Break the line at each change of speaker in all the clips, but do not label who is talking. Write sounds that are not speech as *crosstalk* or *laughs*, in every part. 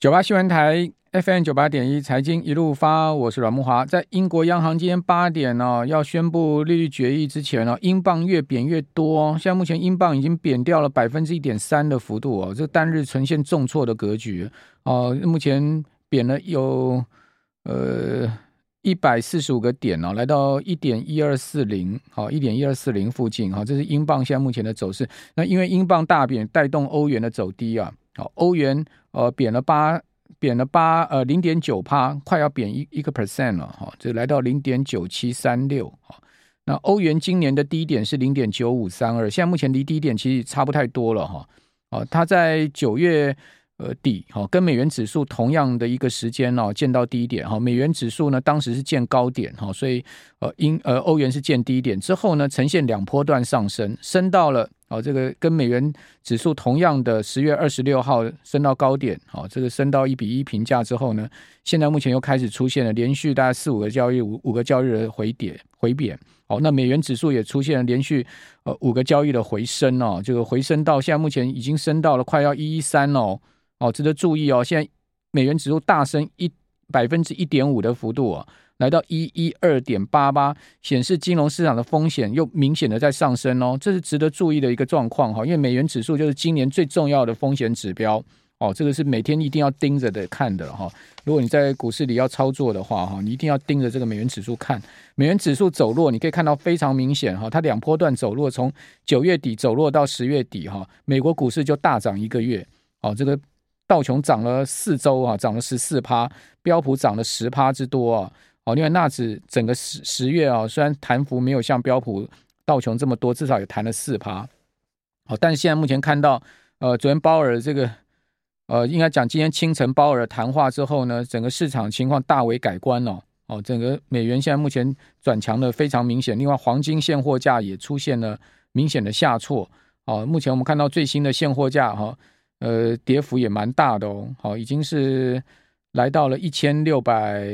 九八新闻台 FM 九八点一财经一路发，我是阮慕华。在英国央行今天八点呢、要宣布利率决议之前呢、英镑越贬越多。现在目前英镑已经贬掉了百分之一点三的幅度哦，这单日呈现重挫的格局哦。目前贬了有呃一百四十五个点哦，来到一点一二四零，好一点一二四零附近哈、哦。这是英镑现在目前的走势。那因为英镑大贬，带动欧元的走低啊。欧元呃贬了八，贬了八呃零点九趴，快要贬一一个 percent 了哈，这来到零点九七三六哈。那欧元今年的低点是零点九五三二，现在目前离低点其实差不太多了哈。哦，它在九月呃底哈，跟美元指数同样的一个时间哦，见到低点哈。美元指数呢当时是见高点哈，所以呃英呃欧元是见低点之后呢，呈现两波段上升，升到了。哦，这个跟美元指数同样的十月二十六号升到高点，好，这个升到一比一平价之后呢，现在目前又开始出现了连续大概四五个交易五五个交易的回跌回贬，好，那美元指数也出现了连续呃五个交易的回升哦，这个回升到现在目前已经升到了快要一一三哦，哦，值得注意哦，现在美元指数大升一百分之一点五的幅度哦。来到一一二点八八，显示金融市场的风险又明显的在上升哦，这是值得注意的一个状况哈。因为美元指数就是今年最重要的风险指标哦，这个是每天一定要盯着的看的哈。如果你在股市里要操作的话哈，你一定要盯着这个美元指数看。美元指数走弱，你可以看到非常明显哈，它两波段走弱，从九月底走弱到十月底哈，美国股市就大涨一个月哦。这个道琼涨了四周啊，涨了十四趴，标普涨了十趴之多啊。哦，另外纳指整个十十月啊，虽然弹幅没有像标普道琼这么多，至少也弹了四趴。好，但是现在目前看到，呃，昨天鲍尔这个，呃，应该讲今天清晨鲍尔谈话之后呢，整个市场情况大为改观哦。哦，整个美元现在目前转强的非常明显。另外，黄金现货价也出现了明显的下挫。哦，目前我们看到最新的现货价哈，呃，跌幅也蛮大的哦。好，已经是来到了一千六百。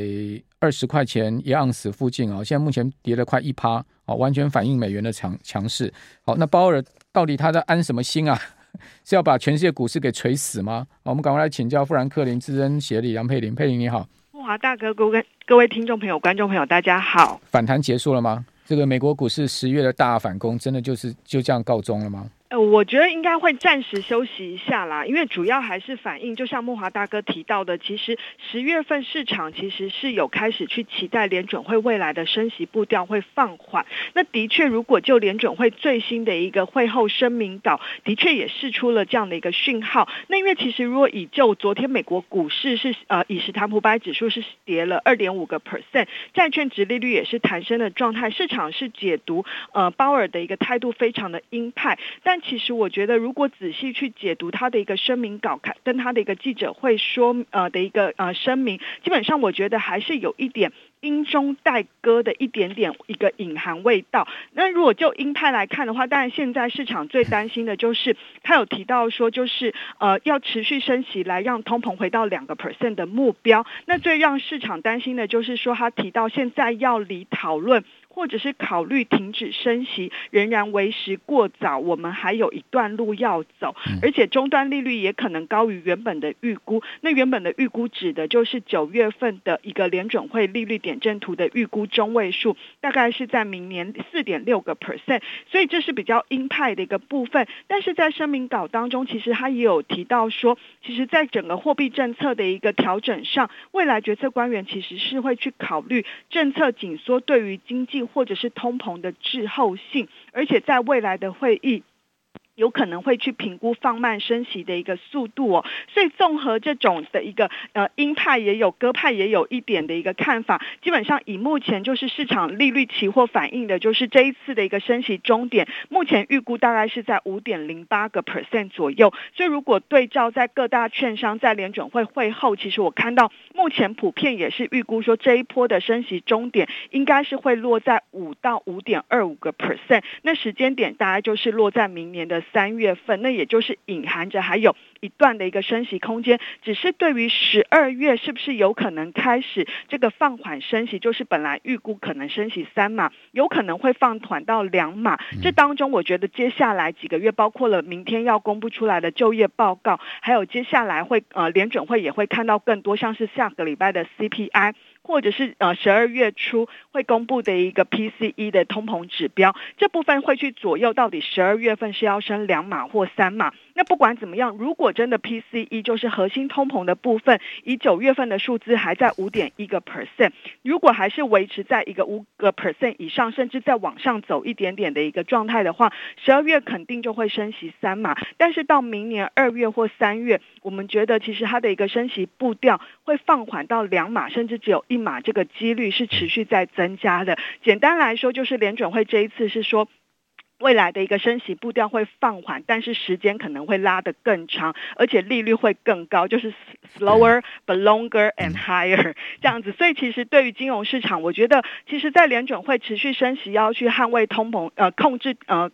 二十块钱一盎司附近啊，现在目前跌了快一趴，啊，完全反映美元的强强势。好，那鲍尔到底他在安什么心啊？*laughs* 是要把全世界股市给锤死吗？我们赶快来请教富兰克林资深协理杨佩玲，佩玲你好。
慕华大哥，各位各位听众朋友、观众朋友，大家好。
反弹结束了吗？这个美国股市十月的大反攻，真的就是就这样告终了吗？
呃，我觉得应该会暂时休息一下啦，因为主要还是反映，就像慕华大哥提到的，其实十月份市场其实是有开始去期待联准会未来的升息步调会放缓。那的确，如果就联准会最新的一个会后声明稿，的确也释出了这样的一个讯号。那因为其实如果以就昨天美国股市是呃，以史坦普百指数是跌了二点五个 percent，债券殖利率也是弹升的状态，市场是解读呃鲍尔的一个态度非常的鹰派，但其实我觉得，如果仔细去解读他的一个声明稿，跟他的一个记者会说呃的一个呃声明，基本上我觉得还是有一点鹰中带鸽的一点点一个隐含味道。那如果就鹰派来看的话，当然现在市场最担心的就是他有提到说，就是呃要持续升息来让通膨回到两个 percent 的目标。那最让市场担心的就是说，他提到现在要离讨论。或者是考虑停止升息，仍然为时过早，我们还有一段路要走，而且终端利率也可能高于原本的预估。那原本的预估指的就是九月份的一个联准会利率点阵图的预估中位数，大概是在明年四点六个 percent，所以这是比较鹰派的一个部分。但是在声明稿当中，其实他也有提到说，其实在整个货币政策的一个调整上，未来决策官员其实是会去考虑政策紧缩对于经济。或者是通膨的滞后性，而且在未来的会议。有可能会去评估放慢升息的一个速度哦，所以综合这种的一个呃鹰派也有鸽派也有一点的一个看法，基本上以目前就是市场利率期货反映的，就是这一次的一个升息终点，目前预估大概是在五点零八个 percent 左右。所以如果对照在各大券商在联准会会后，其实我看到目前普遍也是预估说这一波的升息终点应该是会落在五到五点二五个 percent，那时间点大概就是落在明年的。三月份，那也就是隐含着还有一段的一个升息空间。只是对于十二月是不是有可能开始这个放缓升息，就是本来预估可能升息三码，有可能会放缓到两码。这当中，我觉得接下来几个月，包括了明天要公布出来的就业报告，还有接下来会呃联准会也会看到更多，像是下个礼拜的 CPI。或者是呃十二月初会公布的一个 PCE 的通膨指标，这部分会去左右到底十二月份是要升两码或三码。那不管怎么样，如果真的 PCE 就是核心通膨的部分，以九月份的数字还在五点一个 percent，如果还是维持在一个五个 percent 以上，甚至再往上走一点点的一个状态的话，十二月肯定就会升息三码。但是到明年二月或三月，我们觉得其实它的一个升息步调会放缓到两码，甚至只有一码，这个几率是持续在增加的。简单来说，就是联准会这一次是说。未来的一个升息步调会放缓，但是时间可能会拉得更长，而且利率会更高，就是 slower but longer and higher 这样子。所以其实对于金融市场，我觉得其实，在联准会持续升息，要去捍卫通膨，呃，控制，呃。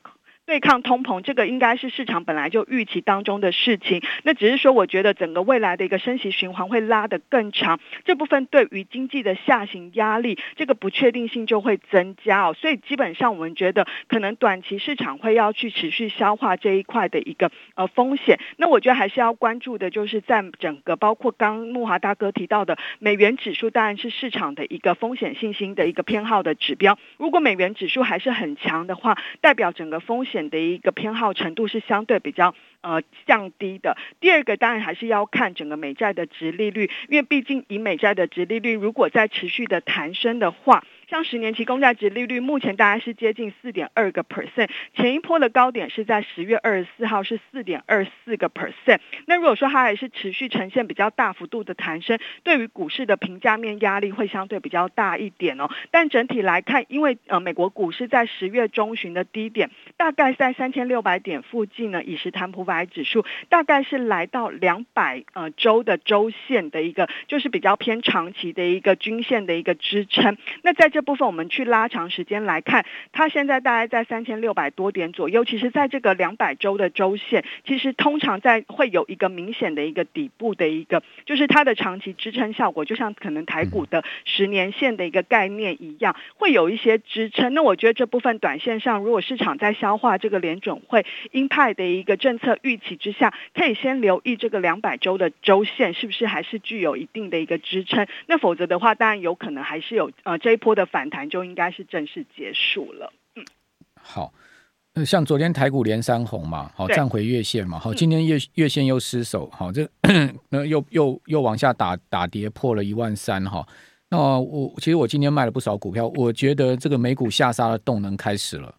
对抗通膨，这个应该是市场本来就预期当中的事情。那只是说，我觉得整个未来的一个升息循环会拉得更长，这部分对于经济的下行压力，这个不确定性就会增加哦。所以基本上，我们觉得可能短期市场会要去持续消化这一块的一个呃风险。那我觉得还是要关注的，就是在整个包括刚木华大哥提到的美元指数，当然是市场的一个风险信心的一个偏好的指标。如果美元指数还是很强的话，代表整个风险。的一个偏好程度是相对比较呃降低的。第二个当然还是要看整个美债的值利率，因为毕竟以美债的值利率如果在持续的弹升的话。像十年期公债殖利率目前大概是接近四点二个 percent，前一波的高点是在十月二十四号是四点二四个 percent。那如果说它还是持续呈现比较大幅度的弹升，对于股市的评价面压力会相对比较大一点哦。但整体来看，因为呃美国股市在十月中旬的低点大概在三千六百点附近呢，以十弹普百指数大概是来到两百呃周的周线的一个就是比较偏长期的一个均线的一个支撑。那在这部分我们去拉长时间来看，它现在大概在三千六百多点左右。其实，在这个两百周的周线，其实通常在会有一个明显的一个底部的一个，就是它的长期支撑效果，就像可能台股的十年线的一个概念一样，会有一些支撑。那我觉得这部分短线上，如果市场在消化这个联准会鹰派的一个政策预期之下，可以先留意这个两百周的周线是不是还是具有一定的一个支撑。那否则的话，当然有可能还是有呃这一波的。反弹就应该是正式结束了。嗯，
好，像昨天台股连三红嘛，好站回月线嘛，好，今天月月线又失守，好，这 *clears throat* 那又又又往下打打跌破了一万三哈。那我其实我今天卖了不少股票，我觉得这个美股下杀的动能开始了。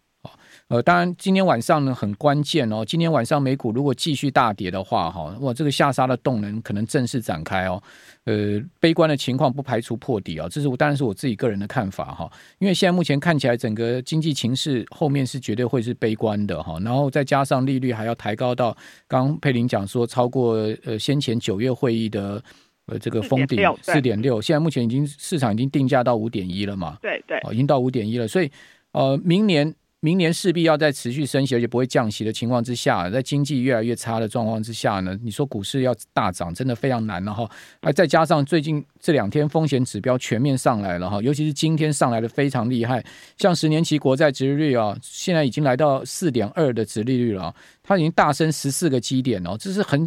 呃，当然，今天晚上呢很关键哦。今天晚上美股如果继续大跌的话，哈，哇，这个下杀的动能可能正式展开哦。呃，悲观的情况不排除破底啊，这是我当然是我自己个人的看法哈。因为现在目前看起来整个经济情势后面是绝对会是悲观的哈。然后再加上利率还要抬高到刚刚佩林讲说超过呃先前九月会议的呃这个封顶四点六，现在目前已经市场已经定价到五点一了嘛？
对对，
已经到五点一了，所以呃明年。明年势必要在持续升息，而且不会降息的情况之下，在经济越来越差的状况之下呢，你说股市要大涨，真的非常难了哈。而再加上最近这两天风险指标全面上来了哈，尤其是今天上来的非常厉害，像十年期国债殖利率啊，现在已经来到四点二的殖利率了，它已经大升十四个基点哦，这是很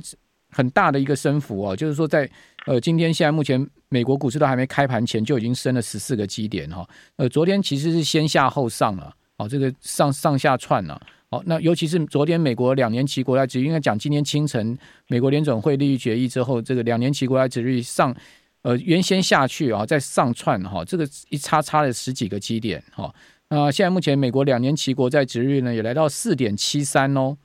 很大的一个升幅哦。就是说在呃今天现在目前美国股市都还没开盘前就已经升了十四个基点哈，呃昨天其实是先下后上了。好，这个上上下窜了。好，那尤其是昨天美国两年期国债值，应该讲今天清晨美国联准会利率决议之后，这个两年期国债值率上，呃，原先下去啊，再上窜哈，这个一差差了十几个基点哈。那现在目前美国两年期国债值率呢，也来到四点七三哦，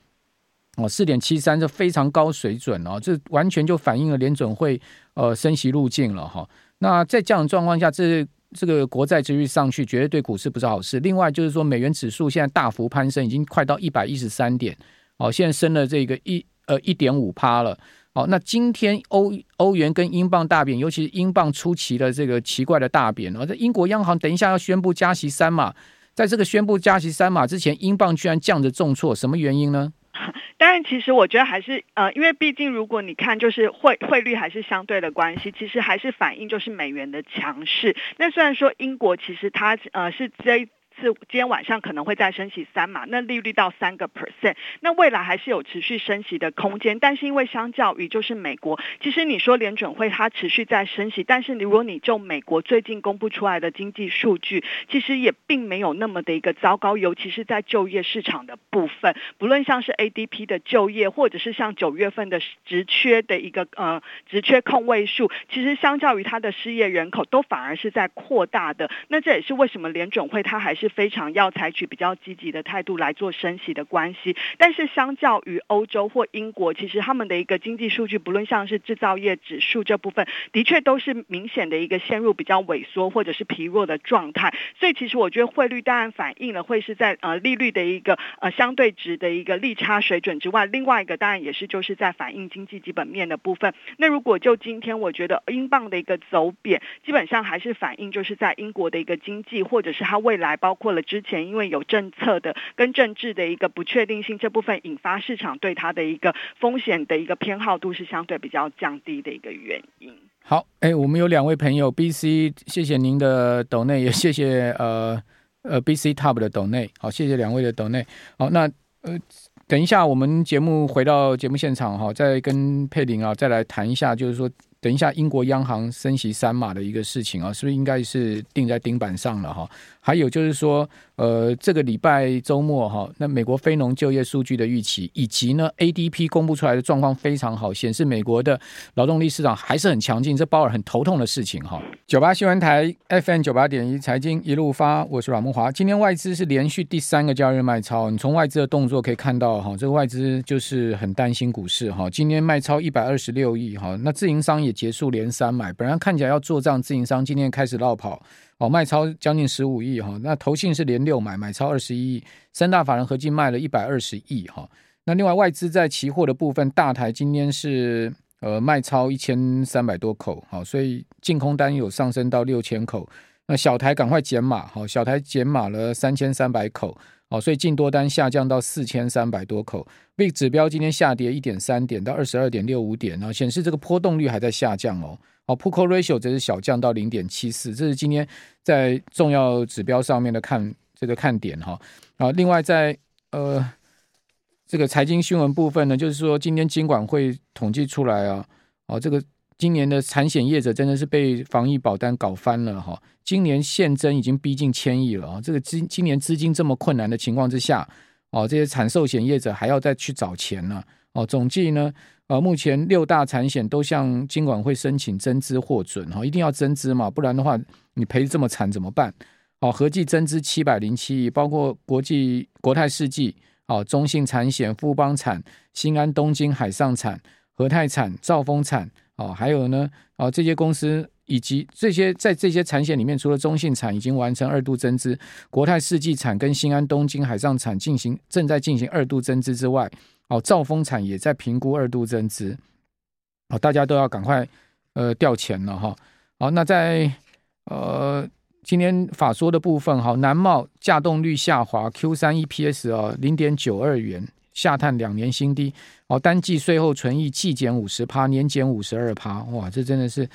哦，四点七三这非常高水准哦，这完全就反映了联准会呃升息路径了哈。那在这样的状况下，这这个国债殖率上去，绝对对股市不是好事。另外就是说，美元指数现在大幅攀升，已经快到一百一十三点，哦，现在升了这个一呃一点五趴了。哦，那今天欧欧元跟英镑大贬，尤其是英镑出奇的这个奇怪的大贬。哦，在英国央行等一下要宣布加息三码，在这个宣布加息三码之前，英镑居然降着重挫，什么原因呢？
但是，其实我觉得还是呃，因为毕竟如果你看就是汇汇率还是相对的关系，其实还是反映就是美元的强势。那虽然说英国其实它呃是这。是今天晚上可能会再升息三嘛，那利率到三个 percent，那未来还是有持续升息的空间。但是因为相较于就是美国，其实你说联准会它持续在升息，但是如果你就美国最近公布出来的经济数据，其实也并没有那么的一个糟糕，尤其是在就业市场的部分，不论像是 ADP 的就业，或者是像九月份的职缺的一个呃职缺空位数，其实相较于它的失业人口，都反而是在扩大的。那这也是为什么联准会它还。是非常要采取比较积极的态度来做升息的关系，但是相较于欧洲或英国，其实他们的一个经济数据，不论像是制造业指数这部分，的确都是明显的一个陷入比较萎缩或者是疲弱的状态。所以其实我觉得汇率当然反映了会是在呃利率的一个呃相对值的一个利差水准之外，另外一个当然也是就是在反映经济基本面的部分。那如果就今天我觉得英镑的一个走贬，基本上还是反映就是在英国的一个经济或者是它未来包。包括了之前因为有政策的跟政治的一个不确定性，这部分引发市场对它的一个风险的一个偏好度是相对比较降低的一个原因。
好，哎，我们有两位朋友，B C，谢谢您的抖内，也谢谢呃呃 B C Top 的抖内，好，谢谢两位的抖内。好，那呃等一下我们节目回到节目现场哈，再跟佩玲啊再来谈一下，就是说。等一下，英国央行升息三码的一个事情啊，是不是应该是定在钉板上了哈？还有就是说，呃，这个礼拜周末哈，那美国非农就业数据的预期，以及呢 ADP 公布出来的状况非常好，显示美国的劳动力市场还是很强劲，这鲍尔很头痛的事情哈。九八新闻台 FM 九八点一财经一路发，我是阮慕驊。今天外资是连续第三个交易日卖超，你从外资的动作可以看到哈，这个外资就是很担心股市哈。今天卖超一百二十六亿哈，那自营商也结束连三买，本来看起来要做账，自营商今天开始落跑。哦，卖超将近十五亿哈，那投信是连六买，买超二十一亿，三大法人合计卖了一百二十亿哈。那另外外资在期货的部分，大台今天是呃卖超一千三百多口，好，所以净空单有上升到六千口。那小台赶快减码，好，小台减码了三千三百口，好，所以净多单下降到四千三百多口。VIX 指标今天下跌一点三点到二十二点六五点，然后显示这个波动率还在下降哦。好 p u c o Ratio 则是小降到零点七四，这是今天在重要指标上面的看这个看点哈。啊，另外在呃这个财经新闻部分呢，就是说今天金管会统计出来啊，哦，这个今年的产险业者真的是被防疫保单搞翻了哈。今年现增已经逼近千亿了啊，这个今今年资金这么困难的情况之下，哦，这些产寿险业者还要再去找钱呢。哦，总计呢。呃，目前六大产险都向金管会申请增资获准哈，一定要增资嘛，不然的话你赔这么惨怎么办？哦，合计增资七百零七亿，包括国际国泰世纪、哦中信产险、富邦产、新安东京海上产、和泰产、兆丰产，哦，还有呢，哦这些公司以及这些在这些产险里面，除了中信产已经完成二度增资，国泰世纪产跟新安东京海上产进行正在进行二度增资之外。哦，兆丰产也在评估二度增资，哦，大家都要赶快呃调钱了哈。好，那在呃今天法说的部分哈，南茂价动率下滑，Q 三 EPS 啊零点九二元，下探两年新低。哦，单季税后纯益季减五十趴，年减五十二趴，哇，这真的是。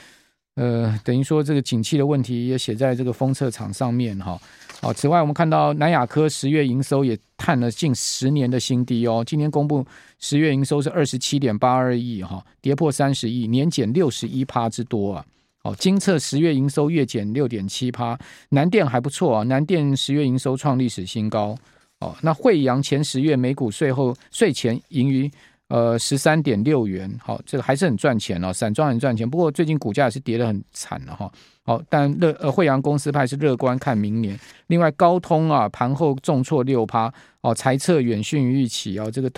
呃，等于说这个景气的问题也写在这个封测厂上面哈。好，此外我们看到南亚科十月营收也探了近十年的新低哦。今天公布十月营收是二十七点八二亿哈，跌破三十亿，年减六十一趴之多啊。好，精测十月营收月减六点七趴，南电还不错啊，南电十月营收创历史新高。哦，那惠阳前十月每股税后税前盈余。呃，十三点六元，好，这个还是很赚钱哦，散装很赚钱。不过最近股价也是跌得很惨了哈。好，但乐呃惠阳公司派是乐观看明年。另外高通啊，盘后重挫六趴，哦，财测远逊于预期啊。这个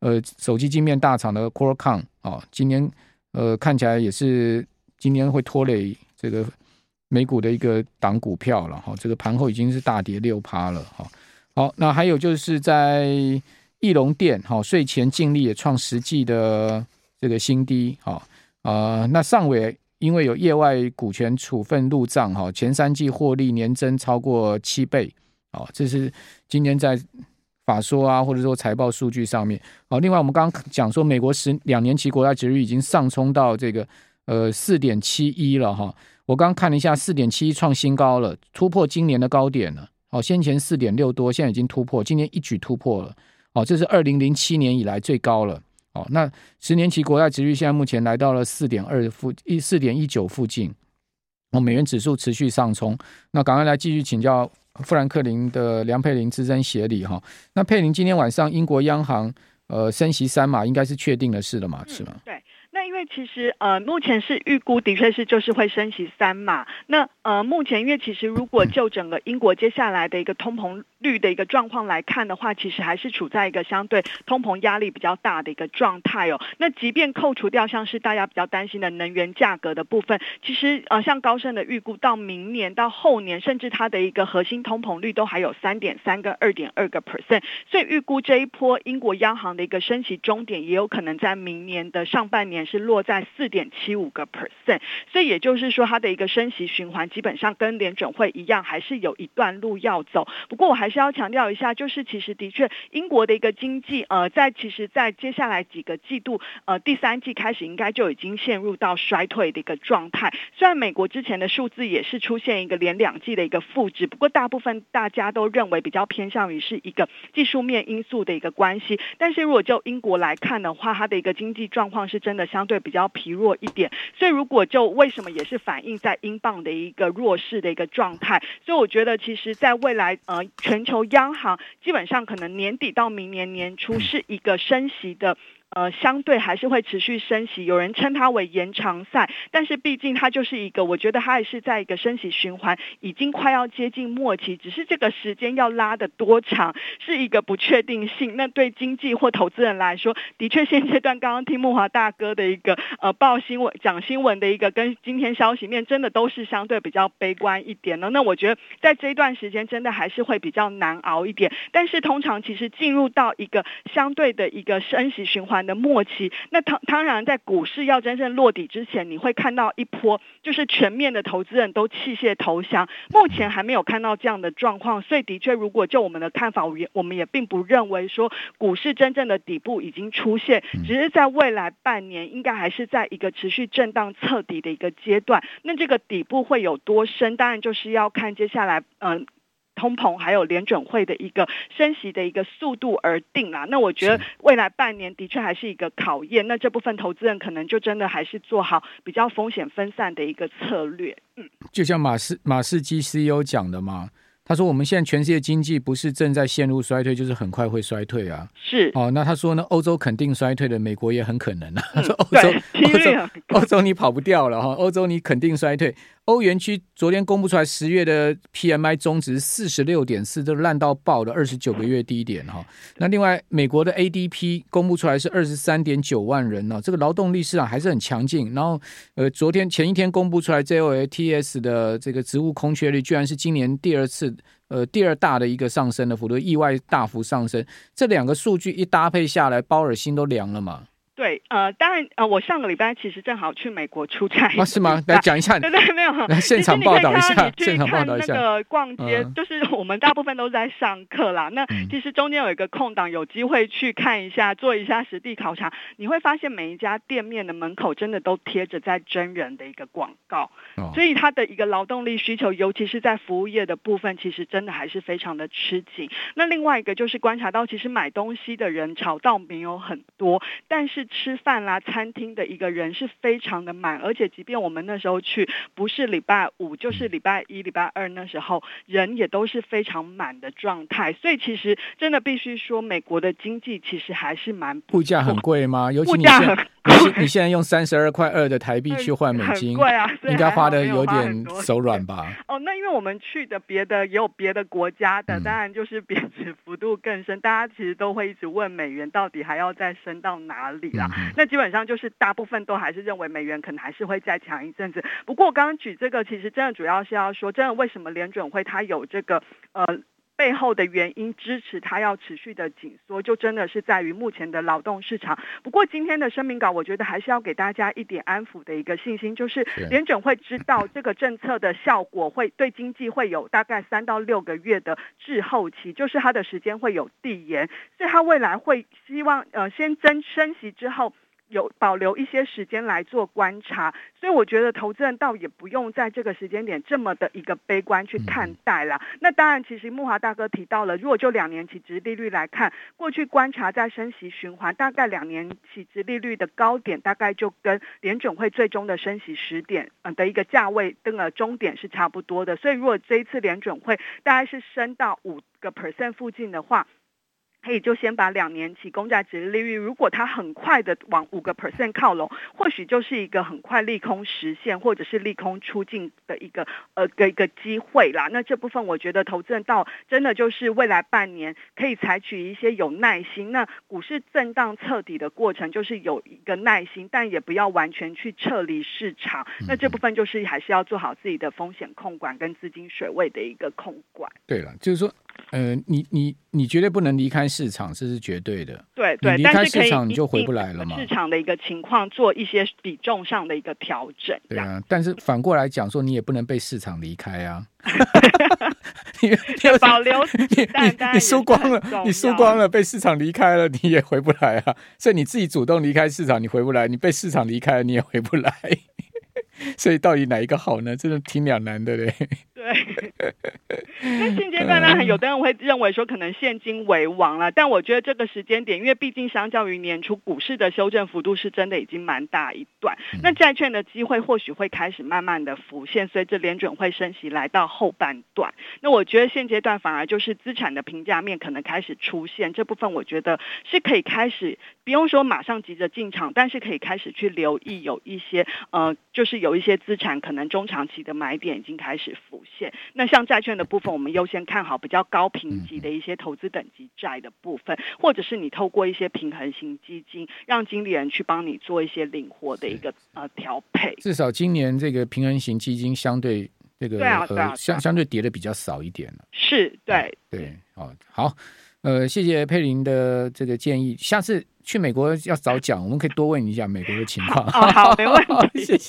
呃手机晶片大厂的 Qualcomm 啊，今年呃看起来也是今年会拖累这个美股的一个档股票了哈。这个盘后已经是大跌六趴了哈。好，那还有就是在。义隆电好，税前净利也创实际的这个新低，好啊。那上尾因为有业外股权处分入账，哈，前三季获利年增超过七倍，哦，这是今天在法说啊，或者说财报数据上面。好，另外我们刚刚讲说，美国十两年期国债值率已经上冲到这个呃四点七一了哈。我刚看了一下，四点七一创新高了，突破今年的高点了。哦，先前四点六多，现在已经突破，今年一举突破了。哦，这是二零零七年以来最高了。哦，那十年期国债殖率现在目前来到了四点二附一四点一九附近。哦，美元指数持续上冲。那赶快来继续请教富兰克林的梁佩玲资深协理哈。那佩玲今天晚上英国央行呃升息三码，应该是确定的事了嘛？是吗？
对。那因为其实呃，目前是预估的确是就是会升息三码。那呃，目前因为其实如果就整个英国接下来的一个通膨率的一个状况来看的话，其实还是处在一个相对通膨压力比较大的一个状态哦。那即便扣除掉像是大家比较担心的能源价格的部分，其实呃，像高盛的预估，到明年到后年，甚至它的一个核心通膨率都还有三点三跟二点二个 percent。所以预估这一波英国央行的一个升息终点，也有可能在明年的上半年。是落在四点七五个 percent，所以也就是说，它的一个升息循环基本上跟联准会一样，还是有一段路要走。不过我还是要强调一下，就是其实的确，英国的一个经济，呃，在其实，在接下来几个季度，呃，第三季开始应该就已经陷入到衰退的一个状态。虽然美国之前的数字也是出现一个连两季的一个负值，不过大部分大家都认为比较偏向于是一个技术面因素的一个关系。但是如果就英国来看的话，它的一个经济状况是真的相对比较疲弱一点，所以如果就为什么也是反映在英镑的一个弱势的一个状态，所以我觉得其实在未来呃，全球央行基本上可能年底到明年年初是一个升息的。呃，相对还是会持续升息，有人称它为延长赛，但是毕竟它就是一个，我觉得它还是在一个升息循环，已经快要接近末期，只是这个时间要拉的多长是一个不确定性。那对经济或投资人来说，的确现阶段刚刚听慕华大哥的一个呃报新闻讲新闻的一个跟今天消息面，真的都是相对比较悲观一点的。那我觉得在这一段时间真的还是会比较难熬一点，但是通常其实进入到一个相对的一个升息循环。的末期，那当当然，在股市要真正落底之前，你会看到一波，就是全面的投资人都弃械投降。目前还没有看到这样的状况，所以的确，如果就我们的看法，我也我们也并不认为说股市真正的底部已经出现，只是在未来半年应该还是在一个持续震荡测底的一个阶段。那这个底部会有多深？当然就是要看接下来，嗯、呃。通膨还有联准会的一个升息的一个速度而定啦。那我觉得未来半年的确还是一个考验。那这部分投资人可能就真的还是做好比较风险分散的一个策略。嗯，
就像马斯马士基 CEO 讲的嘛。他说：“我们现在全世界经济不是正在陷入衰退，就是很快会衰退啊。”
是
哦，那他说呢？欧洲肯定衰退的，美国也很可能啊。*laughs* 他说：“欧洲，*laughs* 欧洲，欧洲你跑不掉了哈，欧洲你肯定衰退。欧元区昨天公布出来十月的 PMI 终值四十六点四，都烂到爆的二十九个月低点哈。那另外，美国的 ADP 公布出来是二十三点九万人呢，这个劳动力市场还是很强劲。然后，呃，昨天前一天公布出来 JOLTS 的这个职务空缺率，居然是今年第二次。呃，第二大的一个上升的幅度，意外大幅上升，这两个数据一搭配下来，鲍尔心都凉了嘛。
对，呃，当然，呃，我上个礼拜其实正好去美国出差。
啊，是吗？*laughs* 来讲一下。*laughs*
对对，没有。
来现场报道一下。现场报道一下。
那个逛街，嗯、就是 *laughs* 我们大部分都在上课啦。那其实中间有一个空档，有机会去看一下，做一下实地考察，你会发现每一家店面的门口真的都贴着在征人的一个广告。哦。所以它的一个劳动力需求，尤其是在服务业的部分，其实真的还是非常的吃紧。那另外一个就是观察到，其实买东西的人潮倒没有很多，但是吃饭啦。餐厅的一个人是非常的满，而且即便我们那时候去，不是礼拜五就是礼拜一、礼拜二，那时候人也都是非常满的状态。所以其实真的必须说，美国的经济其实还是蛮
物 *laughs* 价很贵吗？尤其你现你现在用三十二块二的台币去换美金，
贵啊，
应该花的有点手软吧？
哦，那因为我们去的别的也有别的国家的，当然就是贬值幅度更深。大家其实都会一直问美元到底还要再升到哪里啦？那基本上就是大部分都还是认为美元可能还是会再强一阵子。不过我刚刚举这个，其实真的主要是要说，真的为什么联准会它有这个呃。背后的原因支持它要持续的紧缩，就真的是在于目前的劳动市场。不过今天的声明稿，我觉得还是要给大家一点安抚的一个信心，就是联准会知道这个政策的效果会对经济会有大概三到六个月的滞后期，就是它的时间会有递延，所以它未来会希望呃先增升息之后。有保留一些时间来做观察，所以我觉得投资人倒也不用在这个时间点这么的一个悲观去看待了。那当然，其实木华大哥提到了，如果就两年期殖利率来看，过去观察在升息循环，大概两年期殖利率的高点大概就跟联准会最终的升息时点呃的一个价位的终点是差不多的。所以如果这一次联准会大概是升到五个 percent 附近的话，可以就先把两年期公债值利率，如果它很快的往五个 percent 靠拢，或许就是一个很快利空实现，或者是利空出尽的一个呃的一个机会啦。那这部分我觉得投资人到真的就是未来半年可以采取一些有耐心。那股市震荡彻底的过程就是有一个耐心，但也不要完全去撤离市场。那这部分就是还是要做好自己的风险控管跟资金水位的一个控管。
对了，就是说。呃，你你你绝对不能离开市场，这是绝对的。
对对，
离开市场你就回不来了嘛。
市场的一个情况做一些比重上的一个调整。
对啊，但是反过来讲说，你也不能被市场离开啊。*laughs* 你 *laughs*
保留你你
你输光了，你输光了，被市场离开了，你也回不来啊。所以你自己主动离开市场，你回不来；你被市场离开了，你也回不来。*laughs* 所以到底哪一个好呢？真的挺两难的嘞。*laughs*
对，那现阶段呢，有的人会认为说可能现金为王了，但我觉得这个时间点，因为毕竟相较于年初股市的修正幅度是真的已经蛮大一段，那债券的机会或许会开始慢慢的浮现，随着联准会升息来到后半段，那我觉得现阶段反而就是资产的评价面可能开始出现，这部分我觉得是可以开始不用说马上急着进场，但是可以开始去留意有一些呃，就是有一些资产可能中长期的买点已经开始浮现。那像债券的部分，我们优先看好比较高评级的一些投资等级债的部分，或者是你透过一些平衡型基金，让经理人去帮你做一些灵活的一个呃调配。
至少今年这个平衡型基金相对这个对啊，对啊，相相对跌的比较少一点了。
是，对
对，哦，好，呃，谢谢佩林的这个建议，下次去美国要早讲，我们可以多问一下美国的情况。
好，没问题，*laughs* 谢谢。